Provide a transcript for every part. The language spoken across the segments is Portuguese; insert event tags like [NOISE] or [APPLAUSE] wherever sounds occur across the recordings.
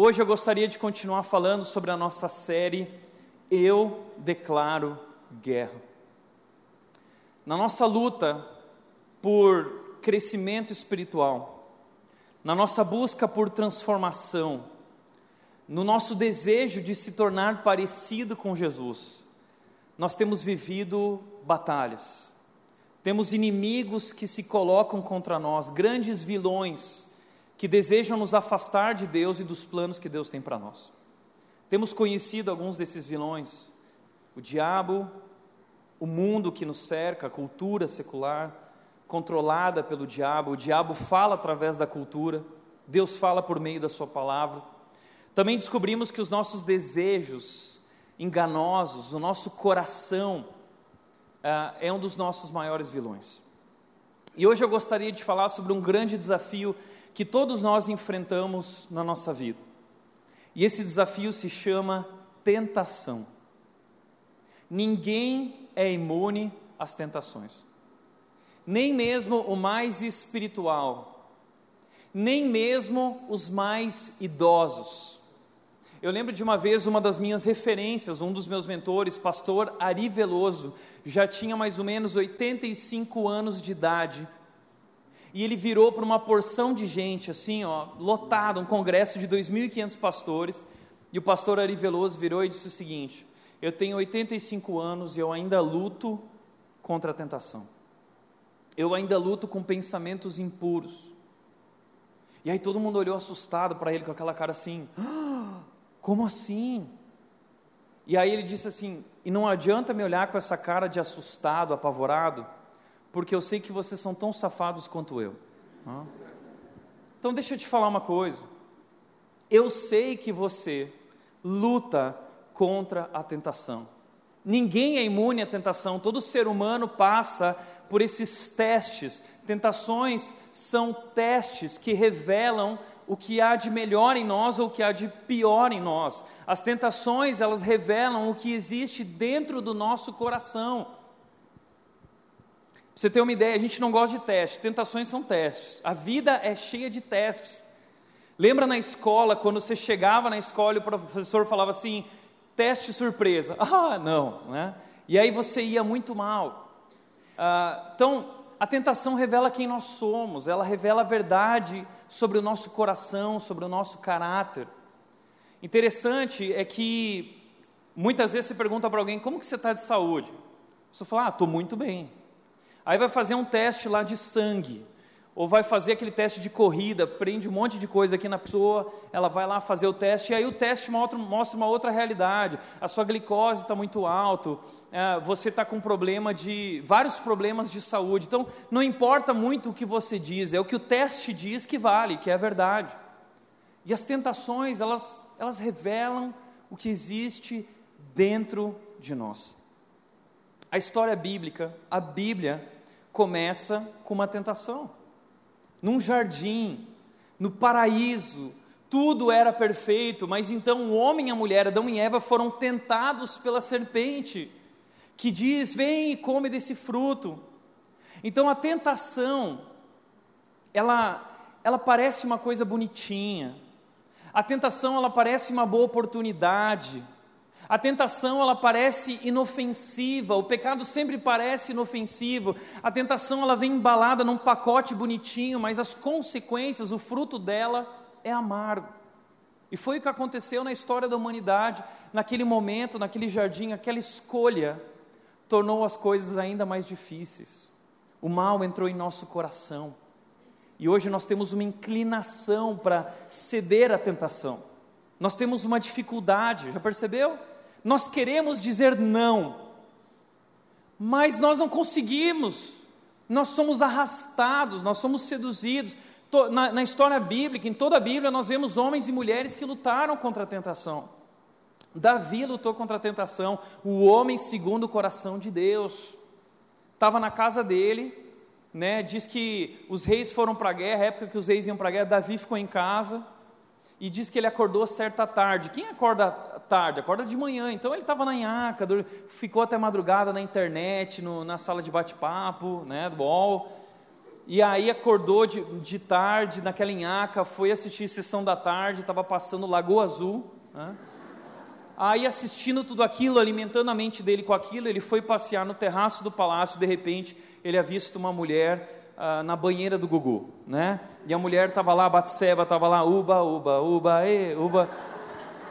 Hoje eu gostaria de continuar falando sobre a nossa série Eu Declaro Guerra. Na nossa luta por crescimento espiritual, na nossa busca por transformação, no nosso desejo de se tornar parecido com Jesus, nós temos vivido batalhas, temos inimigos que se colocam contra nós, grandes vilões que desejam nos afastar de Deus e dos planos que Deus tem para nós. Temos conhecido alguns desses vilões: o diabo, o mundo que nos cerca, a cultura secular, controlada pelo diabo. O diabo fala através da cultura, Deus fala por meio da Sua palavra. Também descobrimos que os nossos desejos enganosos, o nosso coração, ah, é um dos nossos maiores vilões. E hoje eu gostaria de falar sobre um grande desafio que todos nós enfrentamos na nossa vida. E esse desafio se chama tentação. Ninguém é imune às tentações, nem mesmo o mais espiritual, nem mesmo os mais idosos. Eu lembro de uma vez uma das minhas referências, um dos meus mentores, pastor Ari Veloso, já tinha mais ou menos 85 anos de idade e ele virou para uma porção de gente, assim, ó, lotado, um congresso de 2.500 pastores, e o pastor Ari Veloso virou e disse o seguinte: Eu tenho 85 anos e eu ainda luto contra a tentação. Eu ainda luto com pensamentos impuros. E aí todo mundo olhou assustado para ele com aquela cara assim: ah, Como assim? E aí ele disse assim: E não adianta me olhar com essa cara de assustado, apavorado, porque eu sei que vocês são tão safados quanto eu. Então deixa eu te falar uma coisa. Eu sei que você luta contra a tentação. Ninguém é imune à tentação, todo ser humano passa por esses testes. Tentações são testes que revelam o que há de melhor em nós ou o que há de pior em nós. As tentações, elas revelam o que existe dentro do nosso coração você ter uma ideia, a gente não gosta de testes, tentações são testes. A vida é cheia de testes. Lembra na escola, quando você chegava na escola e o professor falava assim, teste surpresa. [LAUGHS] Ah, não, né? E aí você ia muito mal. Ah, então, a tentação revela quem nós somos, ela revela a verdade sobre o nosso coração, sobre o nosso caráter. Interessante é que muitas vezes você pergunta para alguém, como que você está de saúde? Você fala, ah, estou muito bem. Aí vai fazer um teste lá de sangue, ou vai fazer aquele teste de corrida, prende um monte de coisa aqui na pessoa, ela vai lá fazer o teste, e aí o teste mostra uma outra realidade. A sua glicose está muito alto, é, você está com problema de vários problemas de saúde. Então, não importa muito o que você diz, é o que o teste diz que vale, que é a verdade. E as tentações, elas, elas revelam o que existe dentro de nós. A história bíblica, a Bíblia, começa com uma tentação. Num jardim, no paraíso, tudo era perfeito, mas então o homem e a mulher, Adão e Eva, foram tentados pela serpente, que diz: Vem e come desse fruto. Então a tentação, ela, ela parece uma coisa bonitinha, a tentação, ela parece uma boa oportunidade a tentação ela parece inofensiva, o pecado sempre parece inofensivo. A tentação ela vem embalada num pacote bonitinho, mas as consequências, o fruto dela é amargo. E foi o que aconteceu na história da humanidade, naquele momento, naquele jardim, aquela escolha tornou as coisas ainda mais difíceis. O mal entrou em nosso coração. E hoje nós temos uma inclinação para ceder à tentação. Nós temos uma dificuldade, já percebeu? Nós queremos dizer não, mas nós não conseguimos. Nós somos arrastados, nós somos seduzidos. Na, na história bíblica, em toda a Bíblia, nós vemos homens e mulheres que lutaram contra a tentação. Davi lutou contra a tentação, o homem segundo o coração de Deus. Estava na casa dele, né, diz que os reis foram para a guerra, época que os reis iam para a guerra, Davi ficou em casa, e diz que ele acordou certa tarde. Quem acorda tarde? Acorda de manhã. Então ele estava na nhaca, ficou até madrugada na internet, no, na sala de bate-papo, né, do UOL. E aí acordou de, de tarde, naquela nhaca, foi assistir sessão da tarde, estava passando Lagoa Azul. Né? Aí assistindo tudo aquilo, alimentando a mente dele com aquilo, ele foi passear no terraço do palácio, de repente ele havia visto uma mulher ah, na banheira do Gugu, né? E a mulher estava lá, Batseba estava lá, uba, uba, uba, e, uba.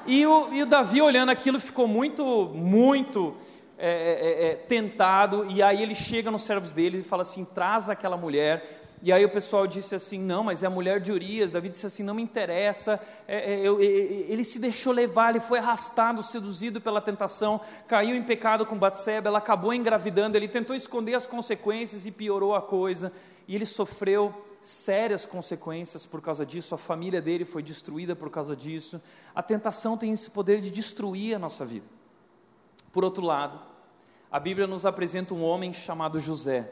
E o, e o Davi olhando aquilo ficou muito, muito é, é, é, tentado, e aí ele chega nos servos dele e fala assim, traz aquela mulher, e aí o pessoal disse assim: não, mas é a mulher de Urias. Davi disse assim: não me interessa. É, é, eu, é, ele se deixou levar, ele foi arrastado, seduzido pela tentação, caiu em pecado com Batseba, ela acabou engravidando. Ele tentou esconder as consequências e piorou a coisa. E ele sofreu sérias consequências por causa disso. A família dele foi destruída por causa disso. A tentação tem esse poder de destruir a nossa vida. Por outro lado, a Bíblia nos apresenta um homem chamado José.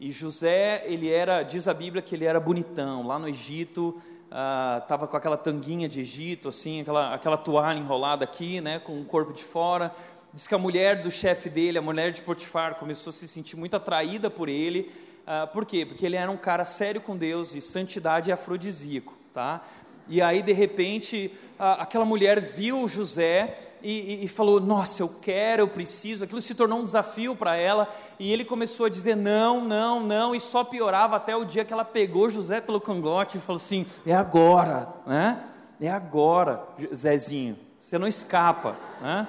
E José, ele era, diz a Bíblia que ele era bonitão. Lá no Egito, estava ah, com aquela tanguinha de Egito, assim, aquela, aquela toalha enrolada aqui, né, com o corpo de fora. Diz que a mulher do chefe dele, a mulher de Potifar, começou a se sentir muito atraída por ele. Ah, por quê? Porque ele era um cara sério com Deus e santidade é afrodisíaco, tá? E aí, de repente, aquela mulher viu José e, e, falou: Nossa, eu quero, eu preciso. Aquilo se tornou um desafio para ela. E ele começou a dizer: Não, não, não. E só piorava até o dia que ela pegou José pelo cangote e falou assim: É agora, né? É agora, Zezinho. Você não escapa, né?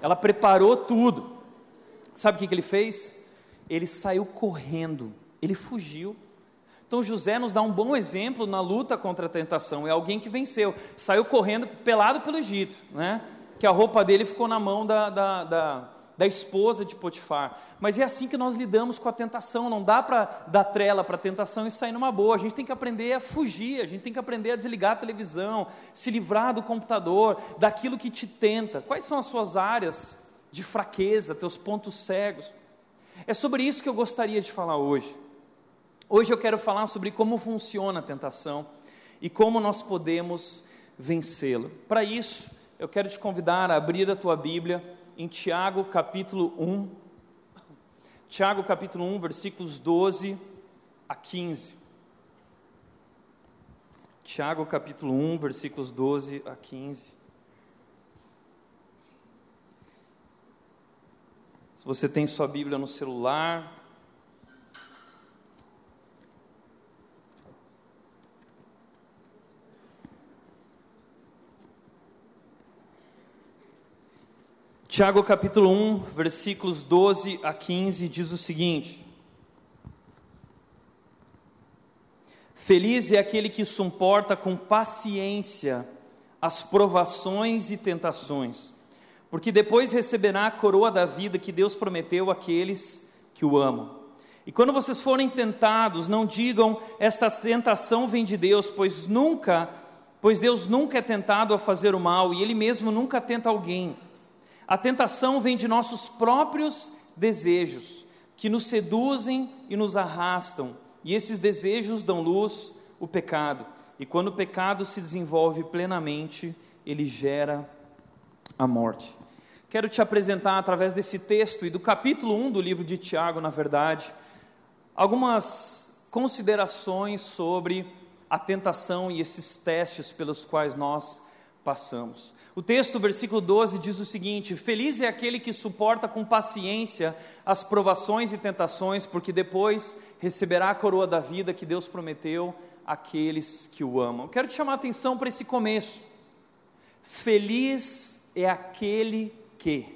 Ela preparou tudo. Sabe o que, que ele fez? Ele saiu correndo, ele fugiu. Então José nos dá um bom exemplo na luta contra a tentação. É alguém que venceu, saiu correndo pelado pelo Egito, né? Que a roupa dele ficou na mão da, da, da, da esposa de Potifar. Mas é assim que nós lidamos com a tentação. Não dá para dar trela para a tentação e sair numa boa. A gente tem que aprender a fugir. A gente tem que aprender a desligar a televisão, se livrar do computador, daquilo que te tenta. Quais são as suas áreas de fraqueza, teus pontos cegos? É sobre isso que eu gostaria de falar hoje. Hoje eu quero falar sobre como funciona a tentação e como nós podemos vencê-la. Para isso, eu quero te convidar a abrir a tua Bíblia em Tiago capítulo 1. Tiago capítulo 1, versículos 12 a 15. Tiago capítulo 1, versículos 12 a 15. Se você tem sua Bíblia no celular, Tiago capítulo 1, versículos 12 a 15 diz o seguinte: Feliz é aquele que suporta com paciência as provações e tentações, porque depois receberá a coroa da vida que Deus prometeu àqueles que o amam. E quando vocês forem tentados, não digam esta tentação vem de Deus, pois nunca, pois Deus nunca é tentado a fazer o mal e ele mesmo nunca tenta alguém. A tentação vem de nossos próprios desejos, que nos seduzem e nos arrastam, e esses desejos dão luz o pecado. E quando o pecado se desenvolve plenamente, ele gera a morte. Quero te apresentar através desse texto e do capítulo 1 do livro de Tiago, na verdade, algumas considerações sobre a tentação e esses testes pelos quais nós passamos. O texto, versículo 12, diz o seguinte: Feliz é aquele que suporta com paciência as provações e tentações, porque depois receberá a coroa da vida que Deus prometeu àqueles que o amam. quero te chamar a atenção para esse começo. Feliz é aquele que.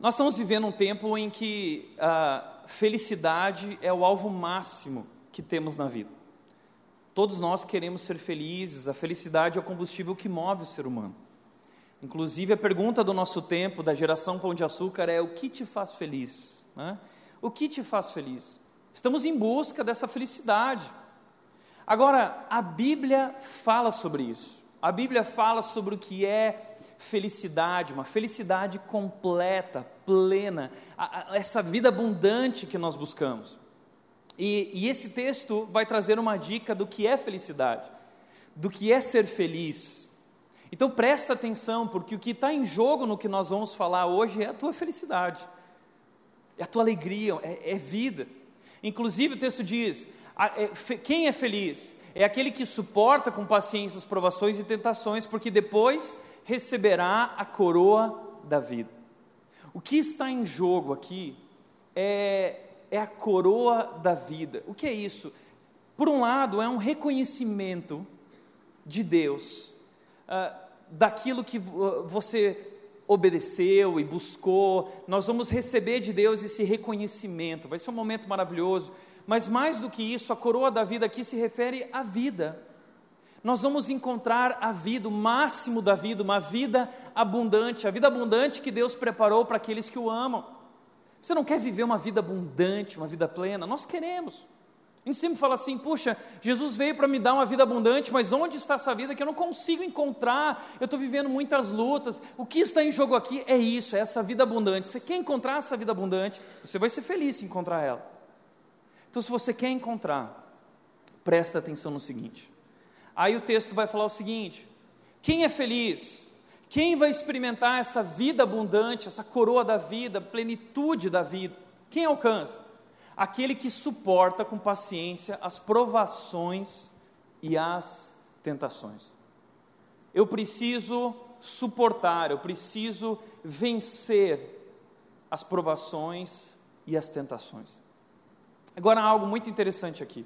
Nós estamos vivendo um tempo em que a felicidade é o alvo máximo que temos na vida. Todos nós queremos ser felizes, a felicidade é o combustível que move o ser humano. Inclusive, a pergunta do nosso tempo, da geração Pão de Açúcar, é: o que te faz feliz? Né? O que te faz feliz? Estamos em busca dessa felicidade. Agora, a Bíblia fala sobre isso. A Bíblia fala sobre o que é felicidade, uma felicidade completa, plena, essa vida abundante que nós buscamos. E, e esse texto vai trazer uma dica do que é felicidade, do que é ser feliz. Então presta atenção, porque o que está em jogo no que nós vamos falar hoje é a tua felicidade, é a tua alegria, é, é vida. Inclusive o texto diz: é, quem é feliz? É aquele que suporta com paciência as provações e tentações, porque depois receberá a coroa da vida. O que está em jogo aqui é, é a coroa da vida. O que é isso? Por um lado, é um reconhecimento de Deus, uh, daquilo que você obedeceu e buscou. Nós vamos receber de Deus esse reconhecimento, vai ser um momento maravilhoso. Mas mais do que isso, a coroa da vida aqui se refere à vida nós vamos encontrar a vida, o máximo da vida, uma vida abundante, a vida abundante que Deus preparou para aqueles que o amam. Você não quer viver uma vida abundante, uma vida plena? Nós queremos. A gente sempre fala assim: puxa, Jesus veio para me dar uma vida abundante, mas onde está essa vida que eu não consigo encontrar? Eu estou vivendo muitas lutas. O que está em jogo aqui é isso, é essa vida abundante. Você quer encontrar essa vida abundante? Você vai ser feliz se encontrar ela. Então, se você quer encontrar, presta atenção no seguinte: Aí o texto vai falar o seguinte: quem é feliz? Quem vai experimentar essa vida abundante, essa coroa da vida, plenitude da vida? Quem alcança? Aquele que suporta com paciência as provações e as tentações. Eu preciso suportar, eu preciso vencer as provações e as tentações. Agora, algo muito interessante aqui.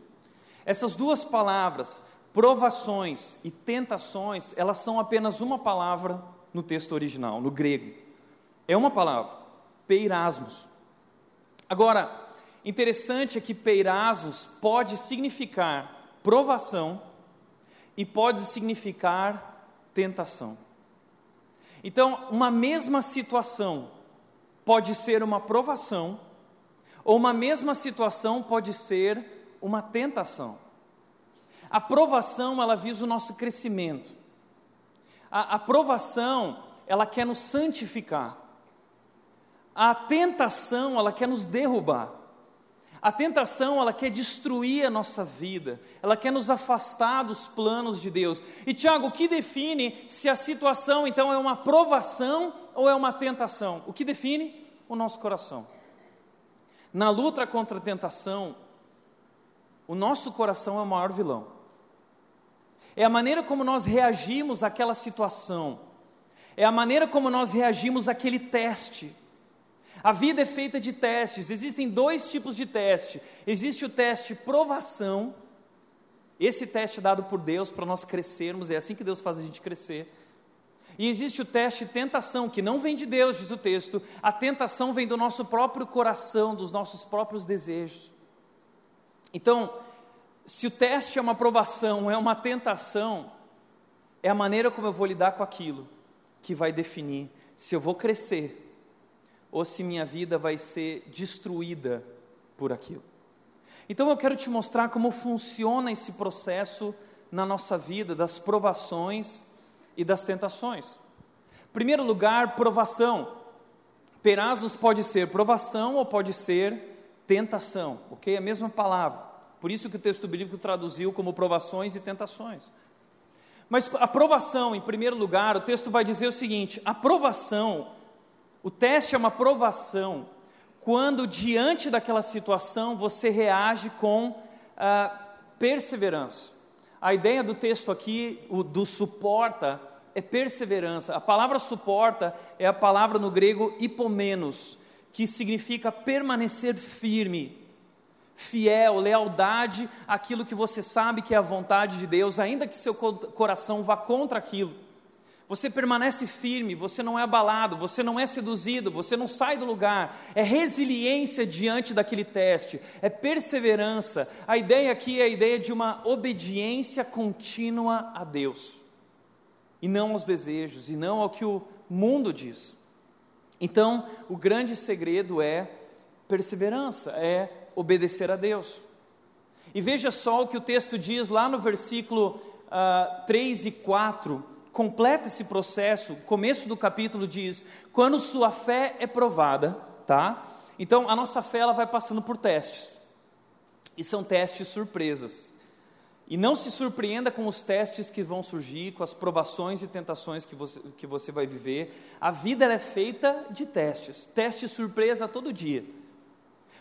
Essas duas palavras, provações e tentações, elas são apenas uma palavra no texto original, no grego. É uma palavra, peirasmos. Agora, interessante é que peirasmos pode significar provação e pode significar tentação. Então, uma mesma situação pode ser uma provação, ou uma mesma situação pode ser uma tentação. A provação, ela visa o nosso crescimento. A aprovação, ela quer nos santificar. A tentação, ela quer nos derrubar. A tentação, ela quer destruir a nossa vida, ela quer nos afastar dos planos de Deus. E Tiago, o que define se a situação então é uma provação ou é uma tentação? O que define? O nosso coração. Na luta contra a tentação, o nosso coração é o maior vilão é a maneira como nós reagimos àquela situação, é a maneira como nós reagimos àquele teste. A vida é feita de testes, existem dois tipos de teste: existe o teste provação, esse teste é dado por Deus para nós crescermos, é assim que Deus faz a gente crescer. E existe o teste tentação, que não vem de Deus, diz o texto, a tentação vem do nosso próprio coração, dos nossos próprios desejos. Então, se o teste é uma provação, é uma tentação, é a maneira como eu vou lidar com aquilo que vai definir se eu vou crescer ou se minha vida vai ser destruída por aquilo. Então eu quero te mostrar como funciona esse processo na nossa vida das provações e das tentações. Primeiro lugar, provação. Perazos pode ser provação ou pode ser tentação, ok? A mesma palavra. Por isso que o texto bíblico traduziu como provações e tentações. Mas a provação, em primeiro lugar, o texto vai dizer o seguinte: a provação, o teste é uma provação quando diante daquela situação você reage com ah, perseverança. A ideia do texto aqui, o, do suporta, é perseverança. A palavra suporta é a palavra no grego hipomenos, que significa permanecer firme, fiel, lealdade àquilo que você sabe que é a vontade de Deus, ainda que seu coração vá contra aquilo. Você permanece firme, você não é abalado, você não é seduzido, você não sai do lugar. É resiliência diante daquele teste, é perseverança. A ideia aqui é a ideia de uma obediência contínua a Deus, e não aos desejos, e não ao que o mundo diz. Então, o grande segredo é perseverança, é obedecer a Deus. E veja só o que o texto diz lá no versículo uh, ah, 3 e 4 completa esse processo, começo do capítulo diz: quando sua fé é provada, tá? Então a nossa fé ela vai passando por testes. E são testes surpresas. E não se surpreenda com os testes que vão surgir, com as provações e tentações que você, que você vai viver. A vida é feita de testes, testes surpresa todo dia.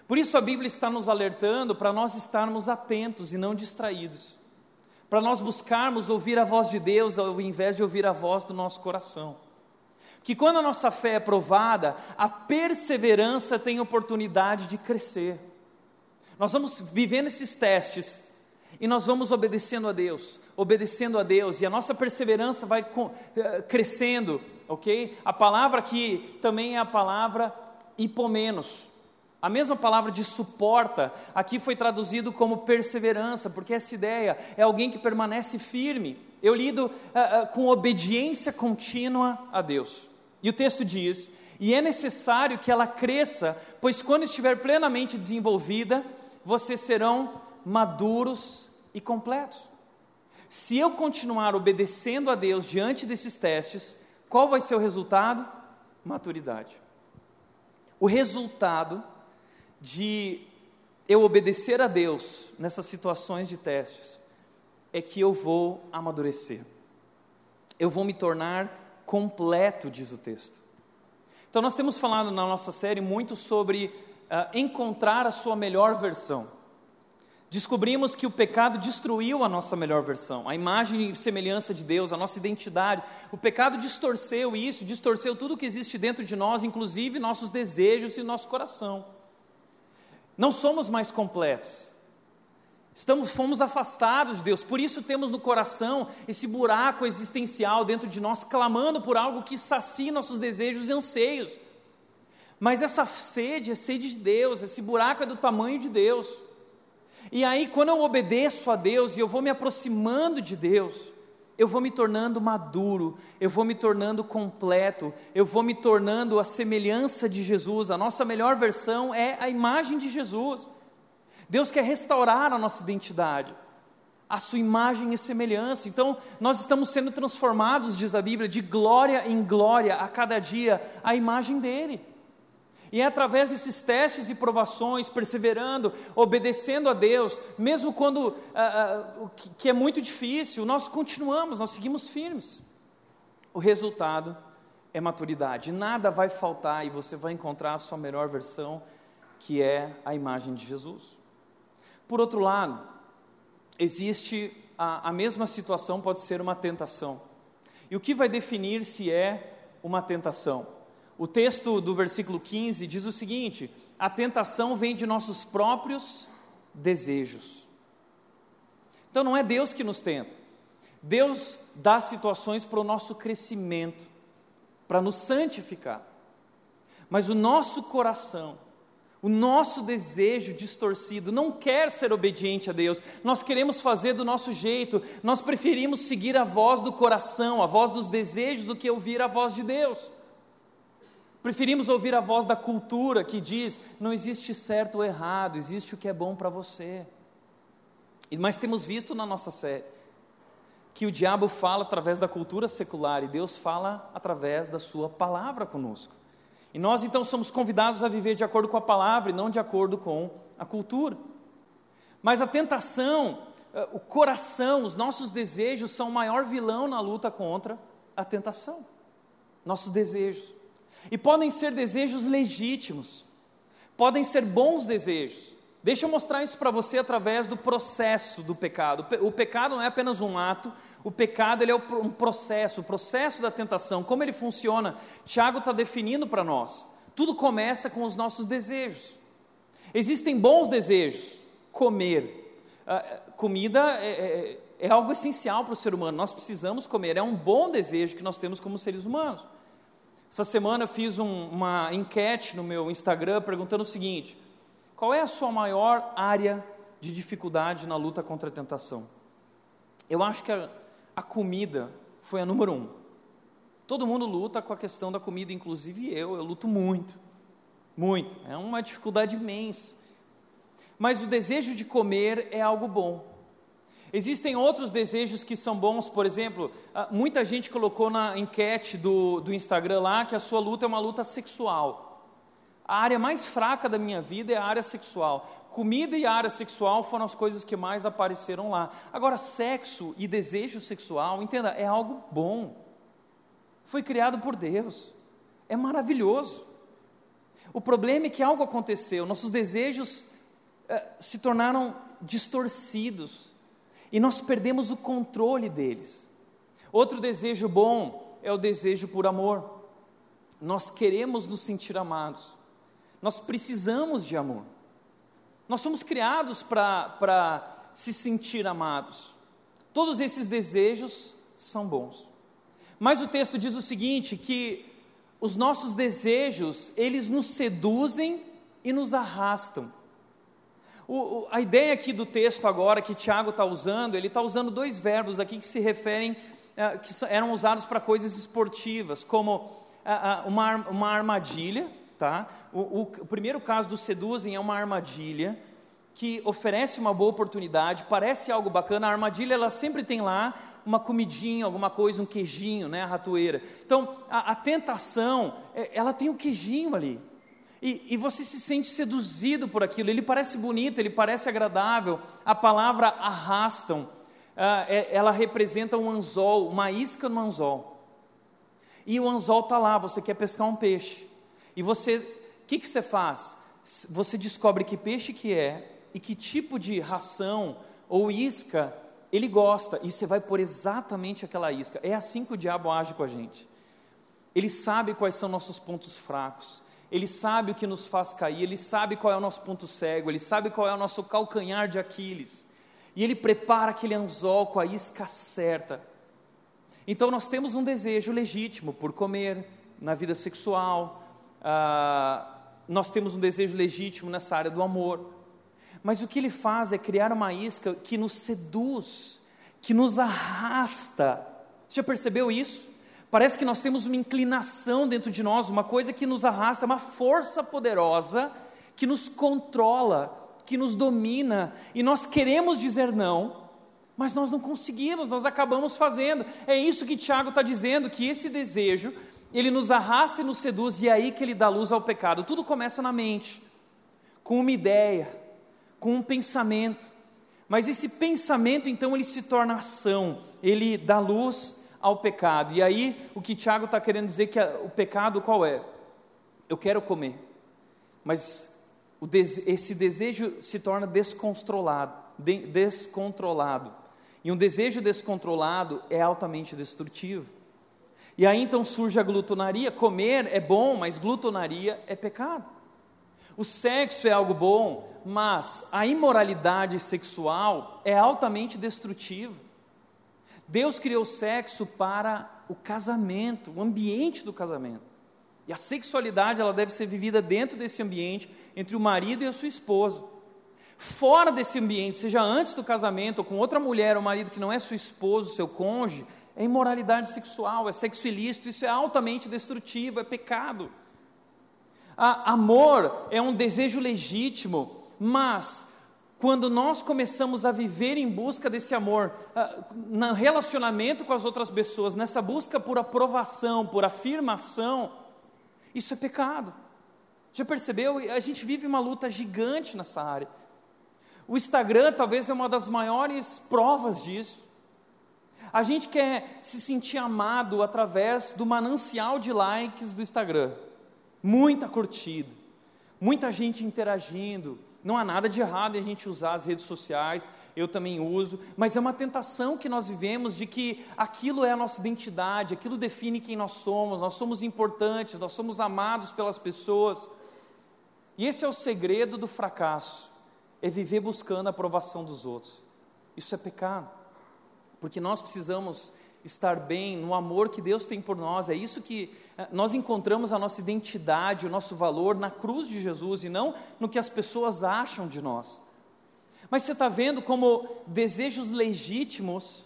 Por isso a Bíblia está nos alertando para nós estarmos atentos e não distraídos para nós buscarmos ouvir a voz de Deus ao invés de ouvir a voz do nosso coração. Que quando a nossa fé é provada, a perseverança tem oportunidade de crescer. Nós vamos vivendo esses testes e nós vamos obedecendo a Deus, obedecendo a Deus, e a nossa perseverança vai eh, crescendo, ok? A palavra aqui também é a palavra hipomenos. A mesma palavra de suporta aqui foi traduzido como perseverança, porque essa ideia é alguém que permanece firme. Eu lido uh, uh, com obediência contínua a Deus. E o texto diz: e é necessário que ela cresça, pois quando estiver plenamente desenvolvida, vocês serão maduros e completos. Se eu continuar obedecendo a Deus diante desses testes, qual vai ser o resultado? Maturidade. O resultado de eu obedecer a Deus nessas situações de testes é que eu vou amadurecer. Eu vou me tornar completo, diz o texto. Então, nós temos falado na nossa série muito sobre uh, encontrar a sua melhor versão. Descobrimos que o pecado destruiu a nossa melhor versão, a imagem e semelhança de Deus, a nossa identidade. O pecado distorceu isso, distorceu tudo que existe dentro de nós, inclusive nossos desejos e nosso coração. Não somos mais completos. Estamos, fomos afastados de Deus, por isso temos no coração esse buraco existencial dentro de nós, clamando por algo que sacie nossos desejos e anseios. Mas essa sede é sede de Deus, esse buraco é do tamanho de Deus. E aí, quando eu obedeço a Deus e eu vou me aproximando de Deus, eu vou me tornando maduro, eu vou me tornando completo, eu vou me tornando a semelhança de Jesus. A nossa melhor versão é a imagem de Jesus. Deus quer restaurar a nossa identidade, a sua imagem e semelhança. Então, nós estamos sendo transformados, diz a Bíblia, de glória em glória a cada dia, a imagem dele. E é através desses testes e provações, perseverando, obedecendo a Deus, mesmo quando ah, ah, que é muito difícil, nós continuamos, nós seguimos firmes. O resultado é maturidade. Nada vai faltar e você vai encontrar a sua melhor versão, que é a imagem de Jesus. Por outro lado, existe a, a mesma situação, pode ser uma tentação. E o que vai definir se é uma tentação? O texto do versículo 15 diz o seguinte: a tentação vem de nossos próprios desejos. Então não é Deus que nos tenta. Deus dá situações para o nosso crescimento, para nos santificar. Mas o nosso coração, o nosso desejo distorcido não quer ser obediente a Deus, nós queremos fazer do nosso jeito, nós preferimos seguir a voz do coração, a voz dos desejos, do que ouvir a voz de Deus. Preferimos ouvir a voz da cultura que diz: não existe certo ou errado, existe o que é bom para você. Mas temos visto na nossa série que o diabo fala através da cultura secular e Deus fala através da Sua palavra conosco. E nós então somos convidados a viver de acordo com a palavra e não de acordo com a cultura. Mas a tentação, eh, o coração, os nossos desejos são o maior vilão na luta contra a tentação. Nossos desejos. E podem ser desejos legítimos, podem ser bons desejos. Deixa eu mostrar isso para você através do processo do pecado. O pecado não é apenas um ato, o pecado ele é um processo, o processo da tentação, como ele funciona. Tiago está definindo para nós. Tudo começa com os nossos desejos. Existem bons desejos, comer. Uh, comida é, é, é algo essencial para o ser humano, nós precisamos comer, é um bom desejo que nós temos como seres humanos. Essa semana fiz um, uma enquete no meu Instagram perguntando o seguinte: qual é a sua maior área de dificuldade na luta contra a tentação? Eu acho que a, a comida foi a número um. Todo mundo luta com a questão da comida, inclusive eu, eu luto muito, muito. É uma dificuldade imensa. Mas o desejo de comer é algo bom. Existem outros desejos que são bons, por exemplo, ah, muita gente colocou na enquete do, do Instagram lá que a sua luta é uma luta sexual. A área mais fraca da minha vida é a área sexual. Comida e área sexual foram as coisas que mais apareceram lá. Agora, sexo e desejo sexual, entenda, é algo bom. Foi criado por Deus. É maravilhoso. O problema é que algo aconteceu, nossos desejos eh, se tornaram distorcidos e nós perdemos o controle deles. Outro desejo bom é o desejo por amor. Nós queremos nos sentir amados, nós precisamos de amor. Nós somos criados para se sentir amados. Todos esses desejos são bons. Mas o texto diz o seguinte: que os nossos desejos, eles nos seduzem e nos arrastam. O, o, a ideia aqui do texto agora que Tiago está usando, ele está usando dois verbos aqui que se referem, eh, que eram usados para coisas esportivas, como eh, uma, uma armadilha, tá? O, o, primeiro caso do seduzem é uma armadilha que oferece uma boa oportunidade, parece algo bacana. A armadilha ela sempre tem lá uma comidinha, alguma coisa, um queijinho, né, a ratoeira. Então a, a tentação, ela tem o um queijinho ali. E, e, você se sente seduzido por aquilo, ele parece bonito, ele parece agradável. A palavra arrastam, ah, é, ela representa um anzol, uma isca no anzol. E o anzol está lá, você quer pescar um peixe. E você, o que, que você faz? Você descobre que peixe que é e que tipo de ração ou isca ele gosta, e você vai por exatamente aquela isca. É assim que o diabo age com a gente. Ele sabe quais são nossos pontos fracos. Ele sabe o que nos faz cair, Ele sabe qual é o nosso ponto cego, Ele sabe qual é o nosso calcanhar de Aquiles. E Ele prepara aquele anzol com a isca certa. Então nós temos um desejo legítimo por comer na vida sexual, ah, nós temos um desejo legítimo nessa área do amor. Mas o que Ele faz é criar uma isca que nos seduz, que nos arrasta. Você já percebeu isso? Parece que nós temos uma inclinação dentro de nós, uma coisa que nos arrasta, uma força poderosa que nos controla, que nos domina, e nós queremos dizer não, mas nós não conseguimos, nós acabamos fazendo. É isso que Tiago está dizendo, que esse desejo, ele nos arrasta e nos seduz, e é aí que ele dá luz ao pecado. Tudo começa na mente, com uma ideia, com um pensamento. Mas esse pensamento, então, ele se torna ação, ele dá luz ao pecado. E aí, o que Tiago está querendo dizer que o pecado qual é? Eu quero comer, mas esse desejo se torna descontrolado, de, descontrolado. E um desejo descontrolado é altamente destrutivo. E aí então surge a glutonaria. Comer é bom, mas glutonaria é pecado. O sexo é algo bom, mas a imoralidade sexual é altamente destrutiva. Deus criou o sexo para o casamento, o ambiente do casamento. E a sexualidade ela deve ser vivida dentro desse ambiente entre o marido e a sua esposa. Fora desse ambiente, seja antes do casamento ou com outra mulher ou marido que não é sua esposa, seu cônjuge, é imoralidade sexual, é sexo ilícito, isso é altamente destrutivo, é pecado. A, amor é um desejo legítimo, mas quando nós começamos a viver em busca desse amor, ah, no relacionamento com as outras pessoas, nessa busca por aprovação, por afirmação, isso é pecado. Já percebeu? A gente vive uma luta gigante nessa área. O Instagram talvez é uma das maiores provas disso. A gente quer se sentir amado através do manancial de likes do Instagram. Muita curtida, muita gente interagindo, não há nada de errado em a gente usar as redes sociais, eu também uso, mas é uma tentação que nós vivemos de que aquilo é a nossa identidade, aquilo define quem nós somos, nós somos importantes, nós somos amados pelas pessoas. E esse é o segredo do fracasso, é viver buscando a aprovação dos outros. Isso é pecado. porque nós precisamos estar bem no amor que Deus tem por nós. É isso que eh, nós encontramos a nossa identidade, o nosso valor na cruz de Jesus e não no que as pessoas acham de nós. Mas você está vendo como desejos legítimos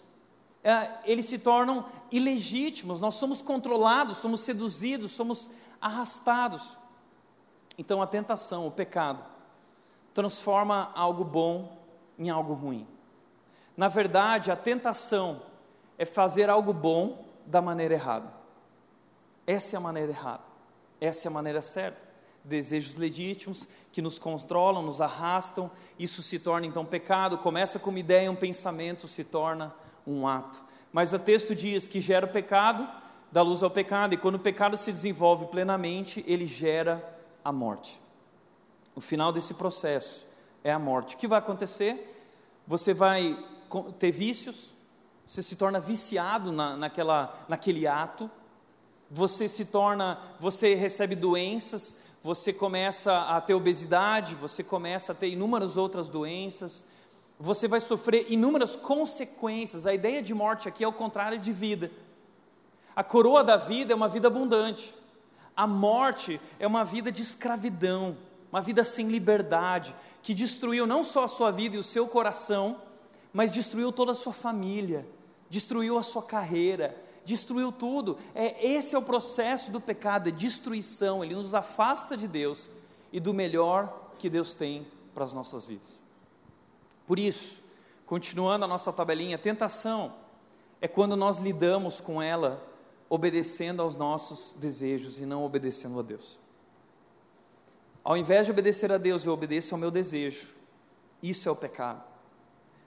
é, eles se tornam ilegítimos. Nós somos controlados, somos seduzidos, somos arrastados. Então a tentação, o pecado, transforma algo bom em algo ruim. Na verdade, a tentação é fazer algo bom da maneira errada. Essa é a maneira errada. Essa é a maneira certa. Desejos legítimos que nos controlam, nos arrastam, isso se torna então pecado. Começa com uma ideia, um pensamento, se torna um ato. Mas o texto diz que gera o pecado, dá luz ao pecado, e quando o pecado se desenvolve plenamente, ele gera a morte. O final desse processo é a morte. O que vai acontecer? Você vai ter vícios, você se torna viciado na, naquela, naquele ato, você se torna, você recebe doenças, você começa a ter obesidade, você começa a ter inúmeras outras doenças, você vai sofrer inúmeras consequências. A ideia de morte aqui é o contrário de vida. A coroa da vida é uma vida abundante. A morte é uma vida de escravidão, uma vida sem liberdade, que destruiu não só a sua vida e o seu coração, mas destruiu toda a sua família, destruiu a sua carreira, destruiu tudo. É esse é o processo do pecado, é destruição. Ele nos afasta de Deus e do melhor que Deus tem para as nossas vidas. Por isso, continuando a nossa tabelinha, tentação é quando nós lidamos com ela obedecendo aos nossos desejos e não obedecendo a Deus. Ao invés de obedecer a Deus, eu obedeço ao meu desejo. Isso é o pecado.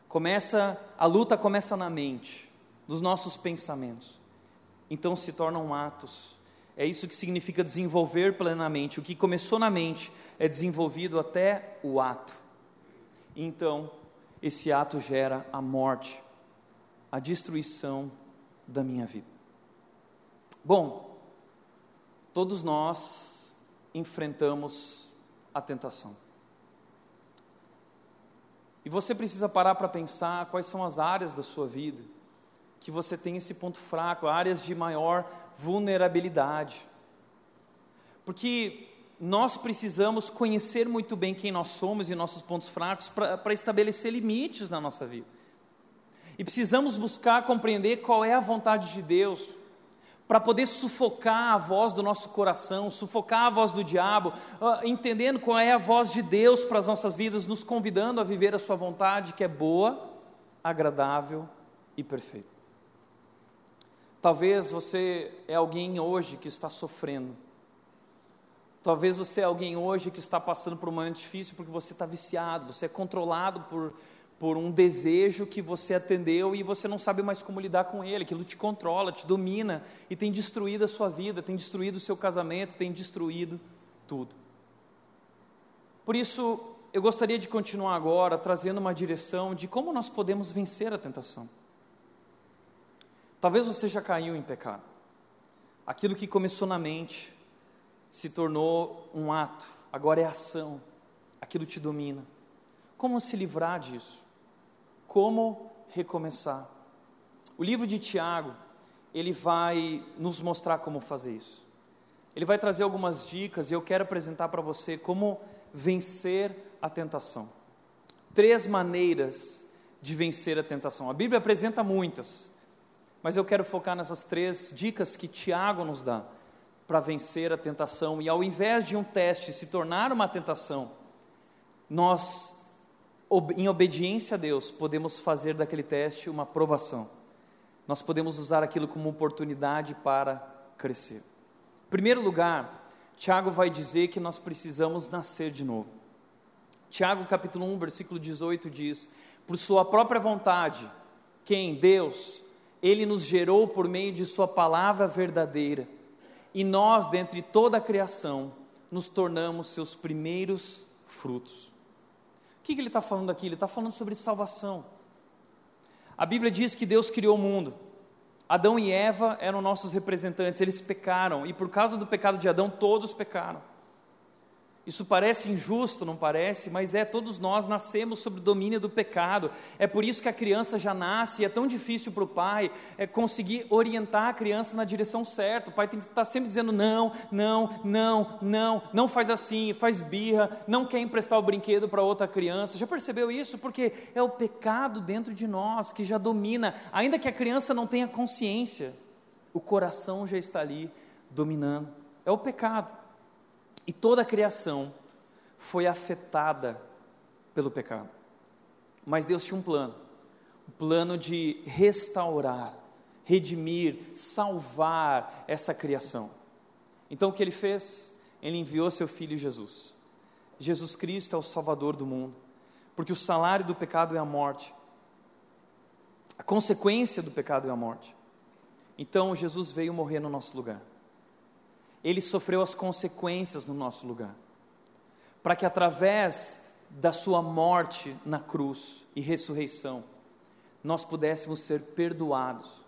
Começa a luta começa na mente, nos nossos pensamentos. Então se tornam atos. É isso que significa desenvolver plenamente. O que começou na mente é desenvolvido até o ato. Então, esse ato gera a morte, a destruição da minha vida. Bom, todos nós enfrentamos a tentação. E você precisa parar para pensar quais são as áreas da sua vida que você tem esse ponto fraco, áreas de maior vulnerabilidade. Porque nós precisamos conhecer muito bem quem nós somos e nossos pontos fracos para estabelecer limites na nossa vida. E precisamos buscar compreender qual é a vontade de Deus, para poder sufocar a voz do nosso coração, sufocar a voz do diabo, uh, entendendo qual é a voz de Deus para as nossas vidas, nos convidando a viver a Sua vontade, que é boa, agradável e perfeita. Talvez você é alguém hoje que está sofrendo Talvez você é alguém hoje que está passando por um momento difícil porque você está viciado, você é controlado por, por um desejo que você atendeu e você não sabe mais como lidar com ele, aquilo te controla, te domina e tem destruído a sua vida, tem destruído o seu casamento, tem destruído tudo. Por isso, eu gostaria de continuar agora trazendo uma direção de como nós podemos vencer a tentação. Talvez você já caiu em pecado. Aquilo que começou na mente, se tornou um ato, agora é ação, aquilo te domina. Como se livrar disso? Como recomeçar? O livro de Tiago, ele vai nos mostrar como fazer isso. Ele vai trazer algumas dicas e eu quero apresentar para você como vencer a tentação. Três maneiras de vencer a tentação. A Bíblia apresenta muitas, mas eu quero focar nessas três dicas que Tiago nos dá para vencer a tentação, e ao invés de um teste se tornar uma tentação, nós, em obediência a Deus, podemos fazer daquele teste uma provação. Nós podemos usar aquilo como oportunidade para crescer. Em primeiro lugar, Tiago vai dizer que nós precisamos nascer de novo. Tiago capítulo 1, versículo 18 diz: Por sua própria vontade, quem? Deus, ele nos gerou por meio de sua palavra verdadeira e nós, dentre toda a criação, nos tornamos seus primeiros frutos. O que, que ele está falando aqui? Ele está falando sobre salvação. A Bíblia diz que Deus criou o mundo. Adão e Eva eram nossos representantes, eles pecaram, e por causa do pecado de Adão, todos pecaram. Isso parece injusto, não parece? Mas é, todos nós nascemos sob o domínio do pecado. É por isso que a criança já nasce é tão difícil para o pai é, conseguir orientar a criança na direção certa. O pai tem que estar sempre dizendo: não, não, não, não, não faz assim, faz birra, não quer emprestar o brinquedo para outra criança. Já percebeu isso? Porque é o pecado dentro de nós que já domina, ainda que a criança não tenha consciência, o coração já está ali dominando. É o pecado. E toda a criação foi afetada pelo pecado. Mas Deus tinha um plano, um plano de restaurar, redimir, salvar essa criação. Então o que ele fez? Ele enviou seu filho Jesus. Jesus Cristo é o Salvador do mundo, porque o salário do pecado é a morte. A consequência do pecado é a morte. Então Jesus veio morrer no nosso lugar ele sofreu as consequências no nosso lugar, para que através da sua morte na cruz e ressurreição, nós pudéssemos ser perdoados.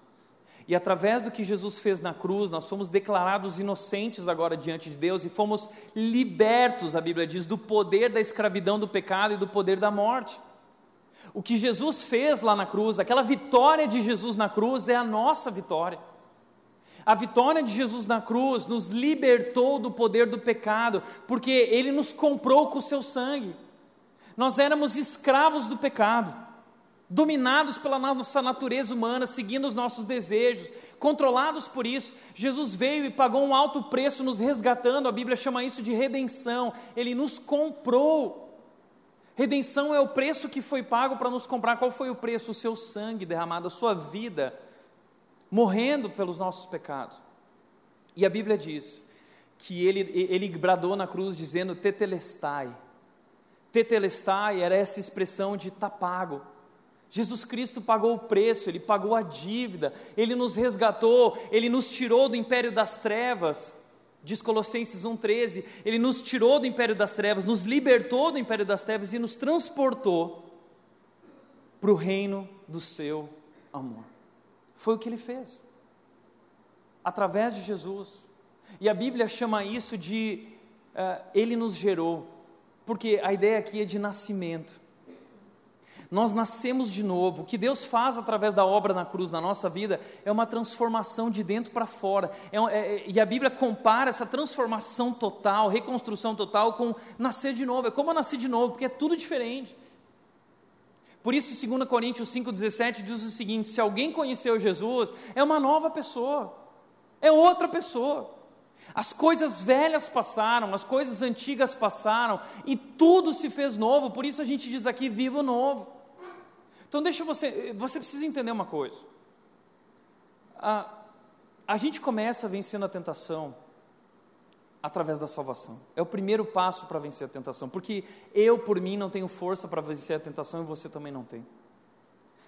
E através do que Jesus fez na cruz, nós fomos declarados inocentes agora diante de Deus e fomos libertos, a Bíblia diz, do poder da escravidão do pecado e do poder da morte. O que Jesus fez lá na cruz, aquela vitória de Jesus na cruz, é a nossa vitória. A vitória de Jesus na cruz nos libertou do poder do pecado, porque Ele nos comprou com o seu sangue. Nós éramos escravos do pecado, dominados pela nossa natureza humana, seguindo os nossos desejos, controlados por isso. Jesus veio e pagou um alto preço nos resgatando, a Bíblia chama isso de redenção. Ele nos comprou. Redenção é o preço que foi pago para nos comprar. Qual foi o preço? O seu sangue derramado, a sua vida morrendo pelos nossos pecados. E a Bíblia diz que ele, ele bradou na cruz dizendo tetelestai. Tetelestai era essa expressão de tá pago. Jesus Cristo pagou o preço, ele pagou a dívida, ele nos resgatou, ele nos tirou do império das trevas. Diz Colossenses 1,13: Ele nos tirou do império das trevas, nos libertou do império das trevas e nos transportou para o reino do seu amor. Foi o que ele fez, através de Jesus. E a Bíblia chama isso de uh, Ele nos gerou, porque a ideia aqui é de nascimento. Nós nascemos de novo. O que Deus faz através da obra na cruz na nossa vida é uma transformação de dentro para fora. É, é, e a Bíblia compara essa transformação total, reconstrução total, com nascer de novo. É como nascer de novo, porque é tudo diferente. Por isso, 2 Coríntios 5,17 diz o seguinte: se alguém conheceu Jesus, é uma nova pessoa, é outra pessoa. As coisas velhas passaram, as coisas antigas passaram, e tudo se fez novo, por isso a gente diz aqui: vivo novo. Então, deixa você, você precisa entender uma coisa. A, a gente começa vencendo a tentação através da salvação. É o primeiro passo para vencer a tentação, porque eu por mim não tenho força para vencer a tentação e você também não tem.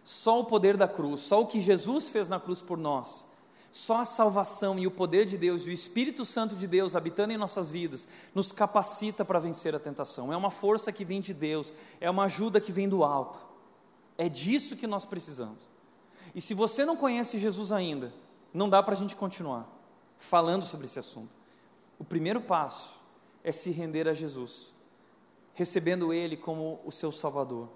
Só o poder da cruz, só o que Jesus fez na cruz por nós, só a salvação e o poder de Deus e o Espírito Santo de Deus habitando em nossas vidas nos capacita para vencer a tentação. É uma força que vem de Deus, é uma ajuda que vem do alto. É disso que nós precisamos. E se você não conhece Jesus ainda, não dá para a gente continuar falando sobre esse assunto. O primeiro passo é se render a Jesus, recebendo Ele como o seu Salvador,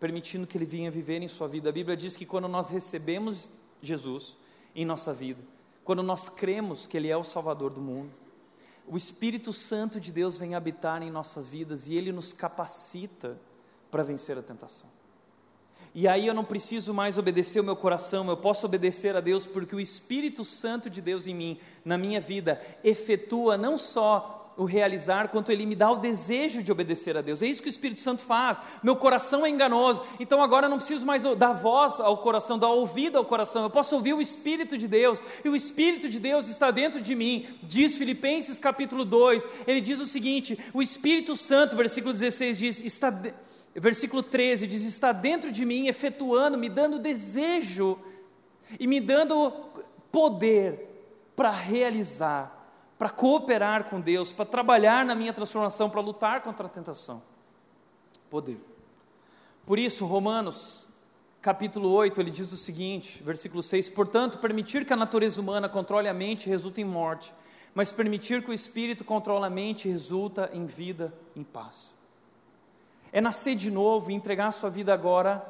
permitindo que Ele venha viver em sua vida. A Bíblia diz que quando nós recebemos Jesus em nossa vida, quando nós cremos que Ele é o Salvador do mundo, o Espírito Santo de Deus vem habitar em nossas vidas e Ele nos capacita para vencer a tentação. E aí eu não preciso mais obedecer o meu coração, eu posso obedecer a Deus porque o Espírito Santo de Deus em mim, na minha vida, efetua não só o realizar, quanto ele me dá o desejo de obedecer a Deus. É isso que o Espírito Santo faz. Meu coração é enganoso, então agora eu não preciso mais dar voz ao coração, dar ouvido ao coração. Eu posso ouvir o Espírito de Deus, e o Espírito de Deus está dentro de mim. Diz Filipenses capítulo 2, ele diz o seguinte: o Espírito Santo, versículo 16 diz, está versículo 13 diz: Está dentro de mim, efetuando, me dando desejo e me dando poder para realizar, para cooperar com Deus, para trabalhar na minha transformação, para lutar contra a tentação. Poder. Por isso, Romanos, capítulo 8, ele diz o seguinte, versículo 6: Portanto, permitir que a natureza humana controle a mente resulta em morte mas permitir que o Espírito controle a mente resulta em vida em paz. É nascer de novo e entregar a sua vida agora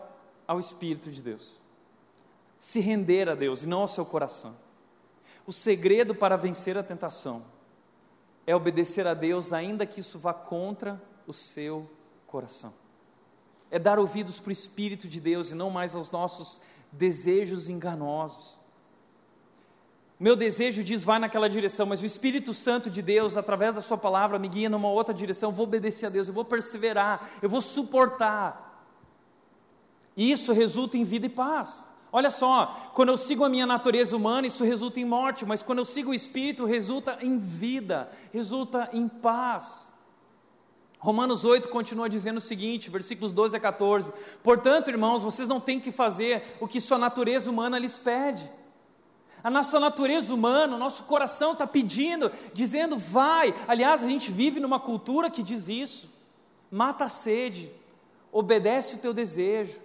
ao Espírito de Deus. Se render a Deus e não ao seu coração. O segredo para vencer a tentação é obedecer a Deus, ainda que isso vá contra o seu coração. É dar ouvidos para o Espírito de Deus e não mais aos nossos desejos enganosos. Meu desejo diz vai naquela direção, mas o Espírito Santo de Deus, através da Sua palavra, me guia numa outra direção. Eu vou obedecer a Deus, eu vou perseverar, eu vou suportar. E isso resulta em vida e paz. Olha só, quando eu sigo a minha natureza humana, isso resulta em morte, mas quando eu sigo o Espírito, resulta em vida, resulta em paz. Romanos 8 continua dizendo o seguinte, versículos 12 a 14: Portanto, irmãos, vocês não têm que fazer o que sua natureza humana lhes pede. A nossa natureza humana, o nosso coração está pedindo, dizendo, vai. Aliás, a gente vive numa cultura que diz isso: mata a sede, obedece o teu desejo.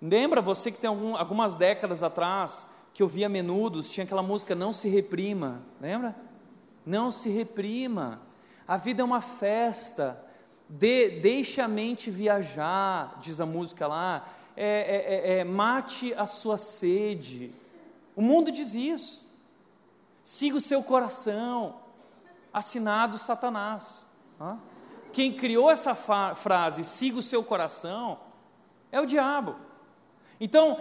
Lembra você que tem algum, algumas décadas atrás que eu via menudos, tinha aquela música Não se reprima, lembra? Não se reprima. A vida é uma festa. De, deixe a mente viajar, diz a música lá. É, é, é, é mate a sua sede. O mundo diz isso. Siga o seu coração. Assinado Satanás. Quem criou essa frase, siga o seu coração, é o diabo. Então,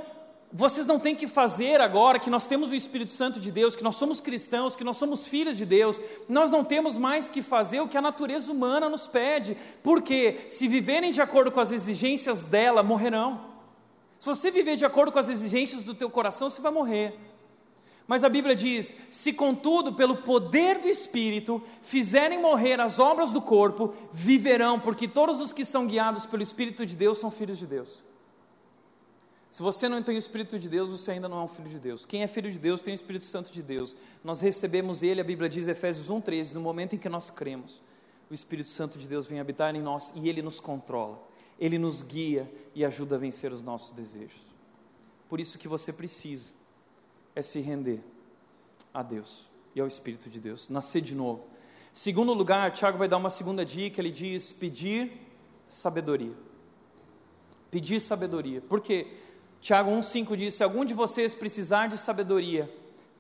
vocês não têm que fazer agora que nós temos o Espírito Santo de Deus, que nós somos cristãos, que nós somos filhos de Deus, nós não temos mais que fazer o que a natureza humana nos pede, porque se viverem de acordo com as exigências dela, morrerão. Se você viver de acordo com as exigências do teu coração, você vai morrer. Mas a Bíblia diz: se contudo, pelo poder do Espírito, fizerem morrer as obras do corpo, viverão, porque todos os que são guiados pelo Espírito de Deus são filhos de Deus. Se você não tem o Espírito de Deus, você ainda não é um filho de Deus. Quem é filho de Deus tem o Espírito Santo de Deus. Nós recebemos ele, a Bíblia diz, Efésios 1,13, no momento em que nós cremos, o Espírito Santo de Deus vem habitar em nós e ele nos controla, ele nos guia e ajuda a vencer os nossos desejos. Por isso que você precisa é se render a Deus e ao Espírito de Deus, nascer de novo. Segundo lugar, Tiago vai dar uma segunda dica, ele diz: pedir sabedoria. Pedir sabedoria. Por quê? Tiago 1,5 diz: Se algum de vocês precisar de sabedoria,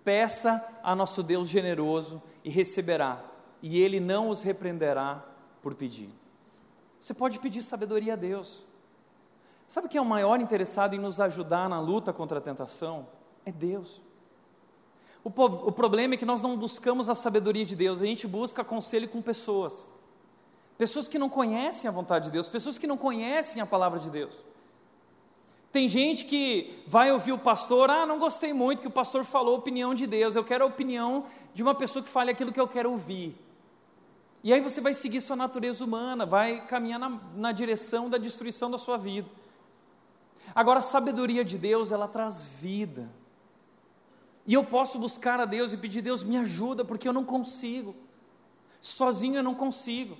peça a nosso Deus generoso e receberá, e ele não os repreenderá por pedir. Você pode pedir sabedoria a Deus. Sabe quem é o maior interessado em nos ajudar na luta contra a tentação? É Deus. O, o problema é que nós não buscamos a sabedoria de Deus, a gente busca conselho com pessoas. Pessoas que não conhecem a vontade de Deus, pessoas que não conhecem a palavra de Deus. Tem gente que vai ouvir o pastor, ah, não gostei muito que o pastor falou a opinião de Deus, eu quero a opinião de uma pessoa que fale aquilo que eu quero ouvir. E aí você vai seguir sua natureza humana, vai caminhar na, na direção da destruição da sua vida. Agora, a sabedoria de Deus, ela traz vida. E eu posso buscar a Deus e pedir, Deus, me ajuda, porque eu não consigo. Sozinho eu não consigo.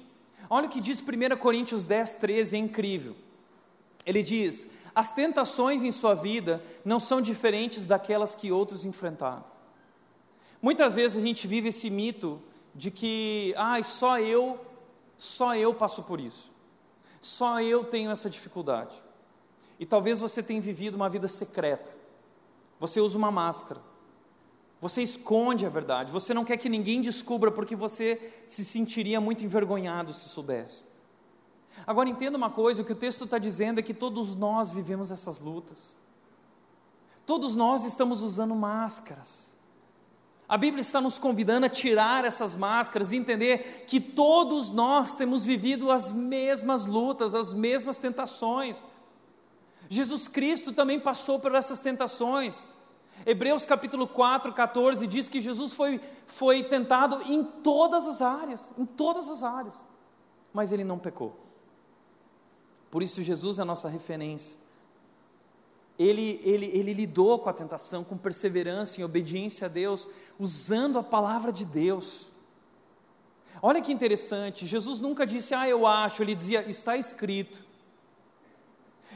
Olha o que diz 1 Coríntios 10, 13, é incrível. Ele diz: as tentações em sua vida não são diferentes daquelas que outros enfrentaram. Muitas vezes a gente vive esse mito de que, ah, só eu, só eu passo por isso. Só eu tenho essa dificuldade. E talvez você tenha vivido uma vida secreta. Você usa uma máscara. Você esconde a verdade. Você não quer que ninguém descubra porque você se sentiria muito envergonhado se soubesse. Agora entenda uma coisa: o que o texto está dizendo é que todos nós vivemos essas lutas. Todos nós estamos usando máscaras. A Bíblia está nos convidando a tirar essas máscaras e entender que todos nós temos vivido as mesmas lutas, as mesmas tentações. Jesus Cristo também passou por essas tentações. Hebreus capítulo 4, 14 diz que Jesus foi, foi tentado em todas as áreas, em todas as áreas, mas ele não pecou. Por isso, Jesus é a nossa referência. Ele, ele, ele lidou com a tentação com perseverança, em obediência a Deus, usando a palavra de Deus. Olha que interessante, Jesus nunca disse, ah, eu acho, ele dizia, está escrito.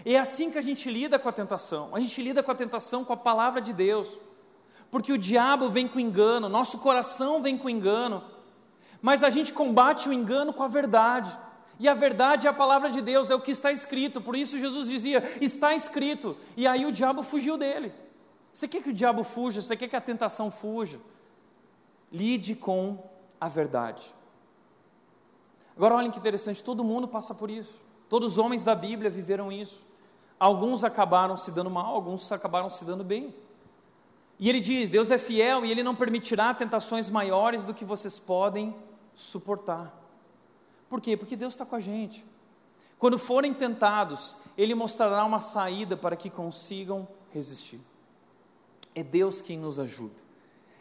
E é assim que a gente lida com a tentação, a gente lida com a tentação com a palavra de Deus. porque o diabo vem com engano, nosso coração vem com engano, mas a gente combate o engano com a verdade. E a verdade é a palavra de Deus, é o que está escrito. Por isso Jesus dizia: está escrito. E aí o diabo fugiu dele. Você quer que o diabo fuja? Você quer que a tentação fuja? Lide com a verdade. Agora olhem que interessante, todo mundo passa por isso. Todos os homens da Bíblia viveram isso. Alguns acabaram se dando mal, alguns acabaram se dando bem. E ele diz: Deus é fiel e ele não permitirá tentações maiores do que vocês podem suportar. Por quê? Porque Deus está com a gente. Quando forem tentados, Ele mostrará uma saída para que consigam resistir. É Deus quem nos ajuda.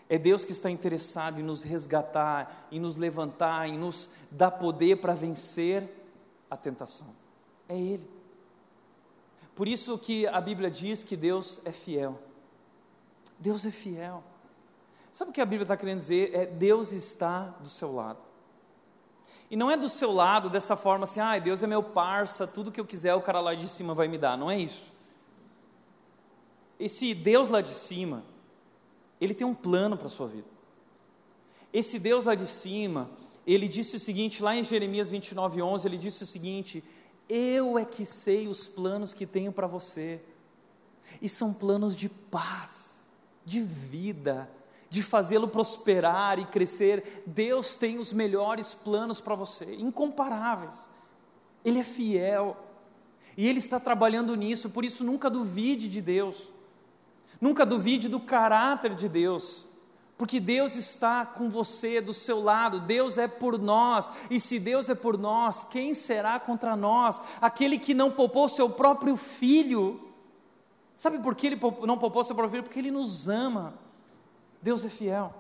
É Deus que está interessado em nos resgatar, em nos levantar, em nos dar poder para vencer a tentação. É Ele. Por isso que a Bíblia diz que Deus é fiel. Deus é fiel. Sabe o que a Bíblia está querendo dizer? É Deus está do seu lado. E não é do seu lado dessa forma assim, ah, Deus é meu parça, tudo que eu quiser o cara lá de cima vai me dar. Não é isso. Esse Deus lá de cima, ele tem um plano para a sua vida. Esse Deus lá de cima, ele disse o seguinte, lá em Jeremias 29, 11, ele disse o seguinte: Eu é que sei os planos que tenho para você, e são planos de paz, de vida, de fazê-lo prosperar e crescer. Deus tem os melhores planos para você, incomparáveis. Ele é fiel. E Ele está trabalhando nisso, por isso nunca duvide de Deus. Nunca duvide do caráter de Deus. Porque Deus está com você, do seu lado, Deus é por nós, e se Deus é por nós, quem será contra nós? Aquele que não poupou seu próprio filho. Sabe por que ele não poupou seu próprio filho? Porque ele nos ama. Deus é fiel.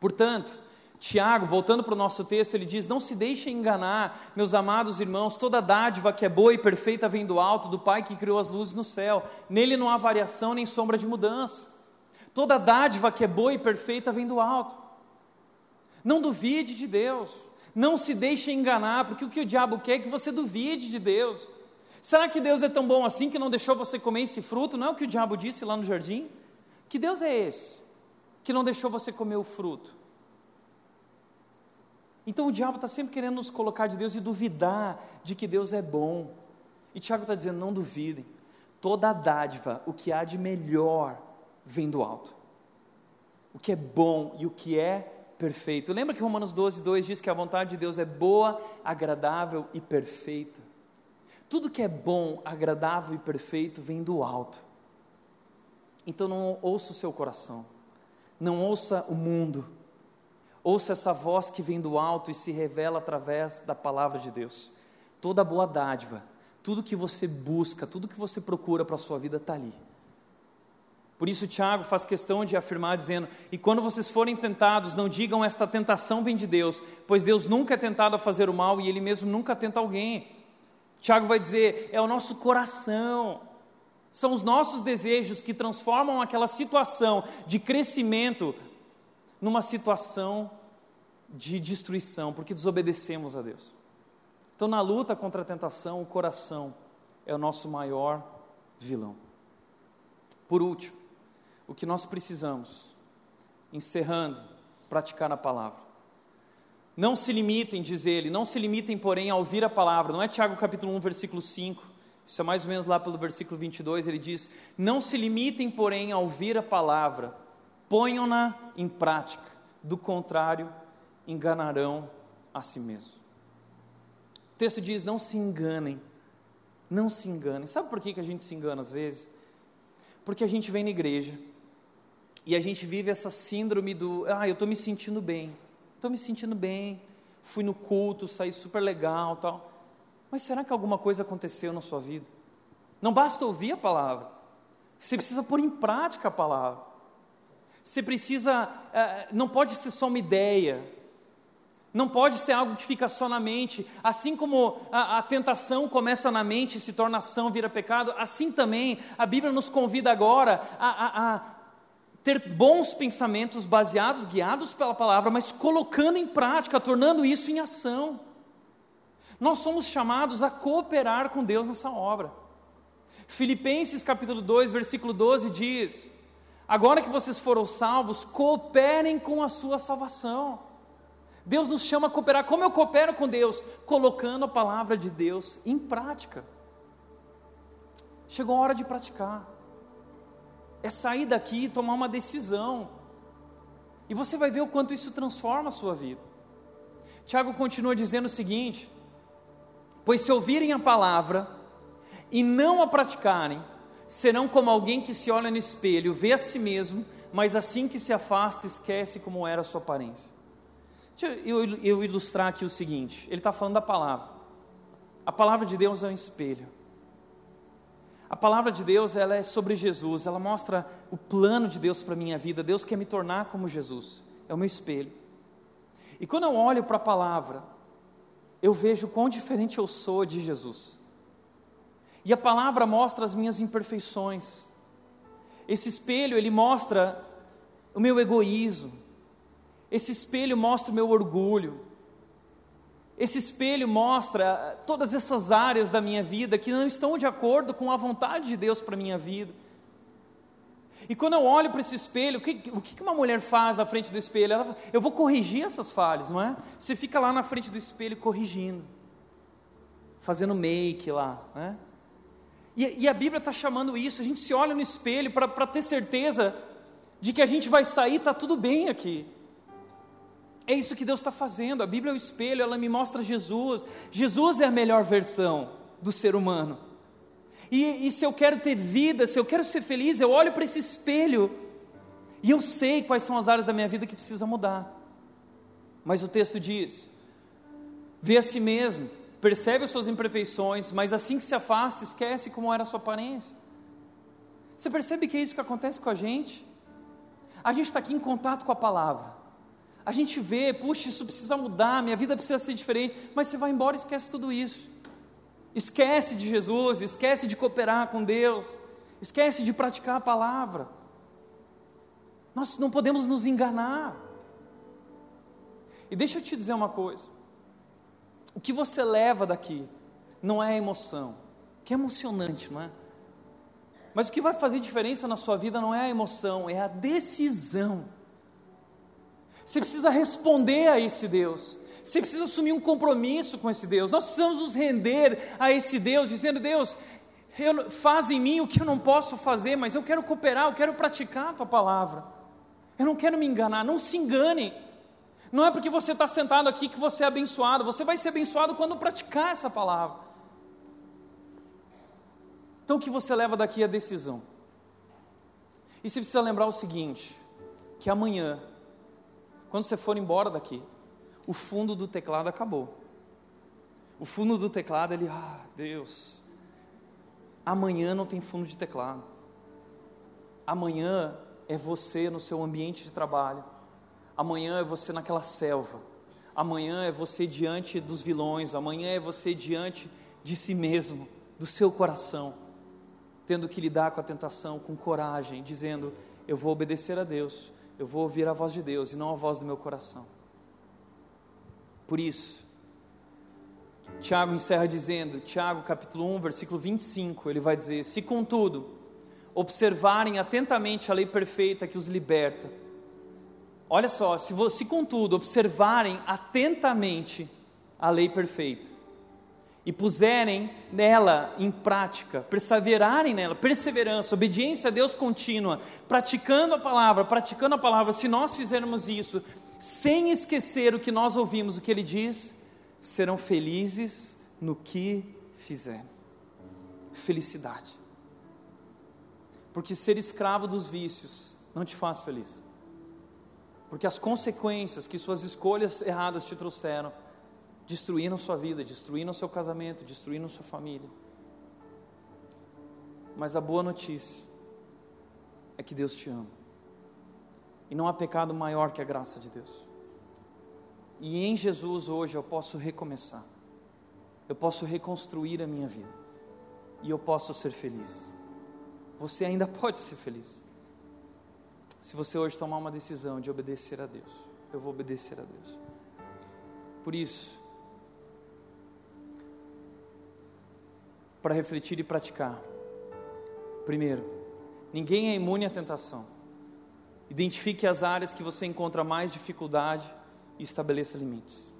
Portanto, Tiago, voltando para o nosso texto, ele diz: Não se deixem enganar, meus amados irmãos, toda dádiva que é boa e perfeita vem do alto, do Pai que criou as luzes no céu. Nele não há variação nem sombra de mudança. Toda dádiva que é boa e perfeita vem do alto. Não duvide de Deus. Não se deixe enganar, porque o que o diabo quer é que você duvide de Deus. Será que Deus é tão bom assim que não deixou você comer esse fruto? Não é o que o diabo disse lá no jardim? Que Deus é esse? Que não deixou você comer o fruto. Então o diabo está sempre querendo nos colocar de Deus e duvidar de que Deus é bom. E Tiago está dizendo: não duvidem, toda dádiva, o que há de melhor, vem do alto. O que é bom e o que é perfeito. Lembra que Romanos 12, 2 diz que a vontade de Deus é boa, agradável e perfeita. Tudo que é bom, agradável e perfeito vem do alto. Então não ouça o seu coração não ouça o mundo, ouça essa voz que vem do alto e se revela através da palavra de Deus. Toda boa dádiva, tudo que você busca, tudo que você procura para a sua vida está ali. Por isso, Tiago faz questão de afirmar, dizendo: E quando vocês forem tentados, não digam esta tentação vem de Deus, pois Deus nunca é tentado a fazer o mal e Ele mesmo nunca tenta alguém. Tiago vai dizer: é o nosso coração, são os nossos desejos que transformam aquela situação de crescimento numa situação de destruição, porque desobedecemos a Deus. Então, na luta contra a tentação, o coração é o nosso maior vilão. Por último, o que nós precisamos, encerrando, praticar a palavra. Não se limitem, diz ele, não se limitem, porém, a ouvir a palavra. Não é Tiago capítulo 1, versículo 5 isso é mais ou menos lá pelo versículo 22, ele diz: Não se limitem, porém, a ouvir a palavra, ponham-na em prática, do contrário, enganarão a si mesmos. O texto diz: Não se enganem, não se enganem. Sabe por que, que a gente se engana às vezes? Porque a gente vem na igreja e a gente vive essa síndrome do: Ah, eu estou me sentindo bem, estou me sentindo bem, fui no culto, saí super legal tal. Mas será que alguma coisa aconteceu na sua vida? Não basta ouvir a palavra, você precisa pôr em prática a palavra. Você precisa, é, não pode ser só uma ideia, não pode ser algo que fica só na mente. Assim como a, a, tentação começa na mente e se torna ação, vira pecado, assim também a Bíblia nos convida agora a, a, a ter bons pensamentos baseados, guiados pela palavra, mas colocando em prática, tornando isso em ação. Nós somos chamados a cooperar com Deus nessa obra. Filipenses capítulo 2, versículo 12 diz: Agora que vocês foram salvos, cooperem com a sua salvação. Deus nos chama a cooperar. Como eu coopero com Deus? Colocando a palavra de Deus em prática. Chegou a hora de praticar. É sair daqui e tomar uma decisão. E você vai ver o quanto isso transforma a sua vida. Tiago continua dizendo o seguinte: Pois se ouvirem a palavra e não a praticarem, serão como alguém que se olha no espelho, vê a si mesmo, mas assim que se afasta, esquece como era a sua aparência. Deixa eu, eu, ilustrar aqui o seguinte: ele está falando da palavra. A palavra de Deus é um espelho. A palavra de Deus ela é sobre Jesus, ela mostra o plano de Deus para a minha vida. Deus quer me tornar como Jesus, é o meu espelho. E quando eu olho para a palavra, eu vejo quão diferente eu sou de Jesus. E a palavra mostra as minhas imperfeições. Esse espelho, ele mostra o meu egoísmo. Esse espelho mostra o meu orgulho. Esse espelho mostra todas essas áreas da minha vida que não estão de acordo com a vontade de Deus para minha vida. E quando eu olho para esse espelho, o que, o que uma mulher faz na frente do espelho? Ela, eu vou corrigir essas falhas, não é? Você fica lá na frente do espelho corrigindo, fazendo make lá, né? E, e a Bíblia está chamando isso, a gente se olha no espelho para ter certeza de que a gente vai sair, está tudo bem aqui. É isso que Deus está fazendo. A Bíblia é o espelho, ela me mostra Jesus. Jesus é a melhor versão do ser humano. E, e se eu quero ter vida, se eu quero ser feliz, eu olho para esse espelho e eu sei quais são as áreas da minha vida que precisa mudar. Mas o texto diz: vê a si mesmo, percebe as suas imperfeições, mas assim que se afasta, esquece como era a sua aparência. Você percebe que é isso que acontece com a gente? A gente está aqui em contato com a palavra. A gente vê, puxa, isso precisa mudar, minha vida precisa ser diferente, mas você vai embora e esquece tudo isso. Esquece de Jesus, esquece de cooperar com Deus, esquece de praticar a palavra. Nós não podemos nos enganar. E deixa eu te dizer uma coisa: o que você leva daqui não é a emoção, que é emocionante, não é? Mas o que vai fazer diferença na sua vida não é a emoção, é a decisão. Você precisa responder a esse Deus. Você precisa assumir um compromisso com esse Deus. Nós precisamos nos render a esse Deus, dizendo: Deus, eu, faz em mim o que eu não posso fazer, mas eu quero cooperar, eu quero praticar a tua palavra. Eu não quero me enganar, não se engane. Não é porque você está sentado aqui que você é abençoado, você vai ser abençoado quando praticar essa palavra. Então o que você leva daqui é a decisão. E você precisa lembrar o seguinte: que amanhã, quando você for embora daqui, o fundo do teclado acabou. O fundo do teclado, ele, ah, Deus, amanhã não tem fundo de teclado. Amanhã é você no seu ambiente de trabalho Amanhã é você naquela selva. Amanhã é você diante dos vilões. Amanhã é você diante de si mesmo, do seu coração, tendo que lidar com a tentação com coragem, dizendo: Eu vou obedecer a Deus, eu vou ouvir a voz de Deus e não a voz do meu coração. Por isso, Tiago encerra dizendo, Tiago capítulo 1, versículo 25, ele vai dizer: Se contudo observarem atentamente a lei perfeita que os liberta, Olha só, se, se contudo observarem atentamente a lei perfeita e puserem nela em prática, perseverarem nela, perseverança, obediência a Deus contínua, praticando a palavra, praticando a palavra, se nós fizermos isso, sem esquecer o que nós ouvimos, o que ele diz, serão felizes no que fizerem. Felicidade. Porque ser escravo dos vícios não te faz feliz porque as consequências que suas escolhas erradas te trouxeram destruíram sua vida, destruíram seu casamento, destruíram sua família. Mas a boa notícia é que Deus te ama. E não há pecado maior que a graça de Deus. E em Jesus hoje eu posso recomeçar. Eu posso reconstruir a minha vida. E eu posso ser feliz. Você ainda [LAUGHS] pode ser feliz. Se você hoje tomar uma decisão de obedecer a Deus, eu vou obedecer a Deus. Por isso, para refletir e praticar, primeiro, ninguém é imune à tentação. Identifique as áreas que você encontra mais dificuldade e estabeleça limites.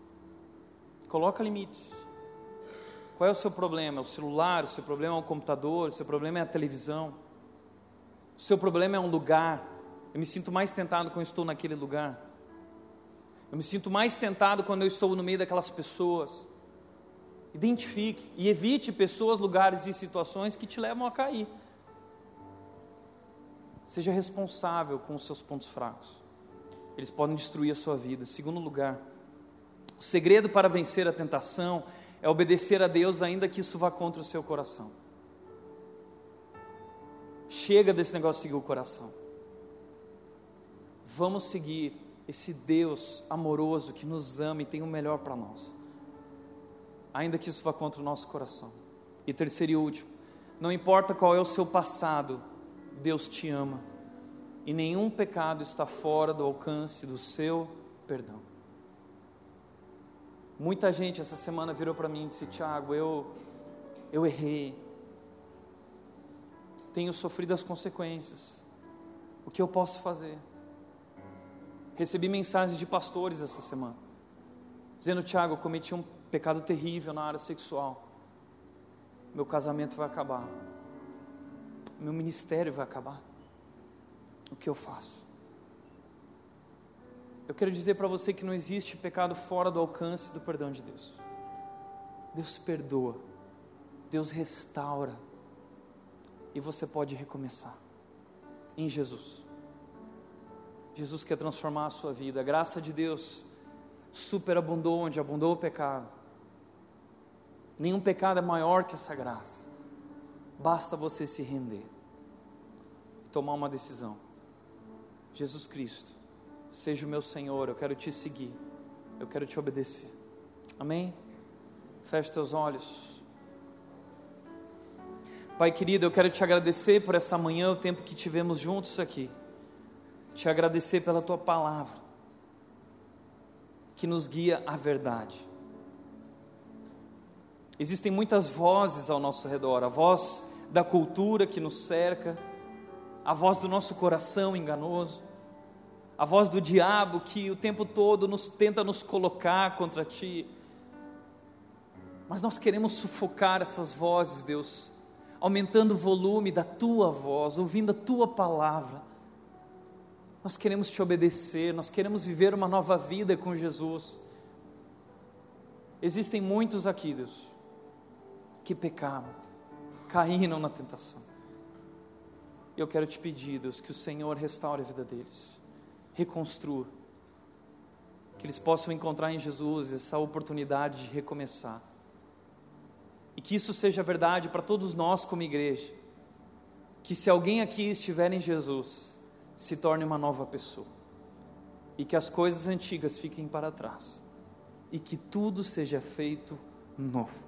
Coloca limites. Qual é o seu problema? É o celular? O seu problema é o computador? O seu problema é a televisão? O seu problema é um lugar? Eu me sinto mais tentado quando estou naquele lugar. Eu me sinto mais tentado quando eu estou no meio daquelas pessoas. Identifique e evite pessoas, lugares e situações que te levam a cair. Seja responsável com os seus pontos fracos. Eles podem destruir a sua vida. Segundo lugar, o segredo para vencer a tentação é obedecer a Deus, ainda que isso vá contra o seu coração. Chega desse negócio de seguir o coração. Vamos seguir esse Deus amoroso que nos ama e tem o melhor para nós, ainda que isso vá contra o nosso coração. E terceiro e último, não importa qual é o seu passado, Deus te ama e nenhum pecado está fora do alcance do seu perdão. Muita gente essa semana virou para mim e disse: Tiago, eu, eu errei, tenho sofrido as consequências, o que eu posso fazer? Recebi mensagens de pastores essa semana, dizendo: Tiago, cometi um pecado terrível na área sexual, meu casamento vai acabar, meu ministério vai acabar, o que eu faço? Eu quero dizer para você que não existe pecado fora do alcance do perdão de Deus. Deus perdoa, Deus restaura, e você pode recomeçar em Jesus. Jesus quer transformar a sua vida. A graça de Deus superabundou onde abundou o pecado. Nenhum pecado é maior que essa graça. Basta você se render e tomar uma decisão. Jesus Cristo Seja o meu Senhor, eu quero te seguir, eu quero te obedecer. Amém? Feche teus olhos. Pai querido, eu quero te agradecer por essa manhã, o tempo que tivemos juntos aqui. Te agradecer pela tua palavra, que nos guia à verdade. Existem muitas vozes ao nosso redor, a voz da cultura que nos cerca, a voz do nosso coração enganoso, a voz do diabo que o tempo todo nos tenta nos colocar contra ti. Mas nós queremos sufocar essas vozes, Deus, aumentando o volume da tua voz, ouvindo a tua palavra. Nós queremos te obedecer, nós queremos viver uma nova vida com Jesus. Existem muitos aqui, Deus, que pecaram, caíram na tentação. Eu quero te pedir, Deus, que o Senhor restaure a vida deles reconstrua. Que eles possam encontrar em Jesus essa oportunidade de recomeçar. E que isso seja verdade para todos nós como igreja. Que se alguém aqui estiver em Jesus, se torne uma nova pessoa. E que as coisas antigas fiquem para trás. E que tudo seja feito novo.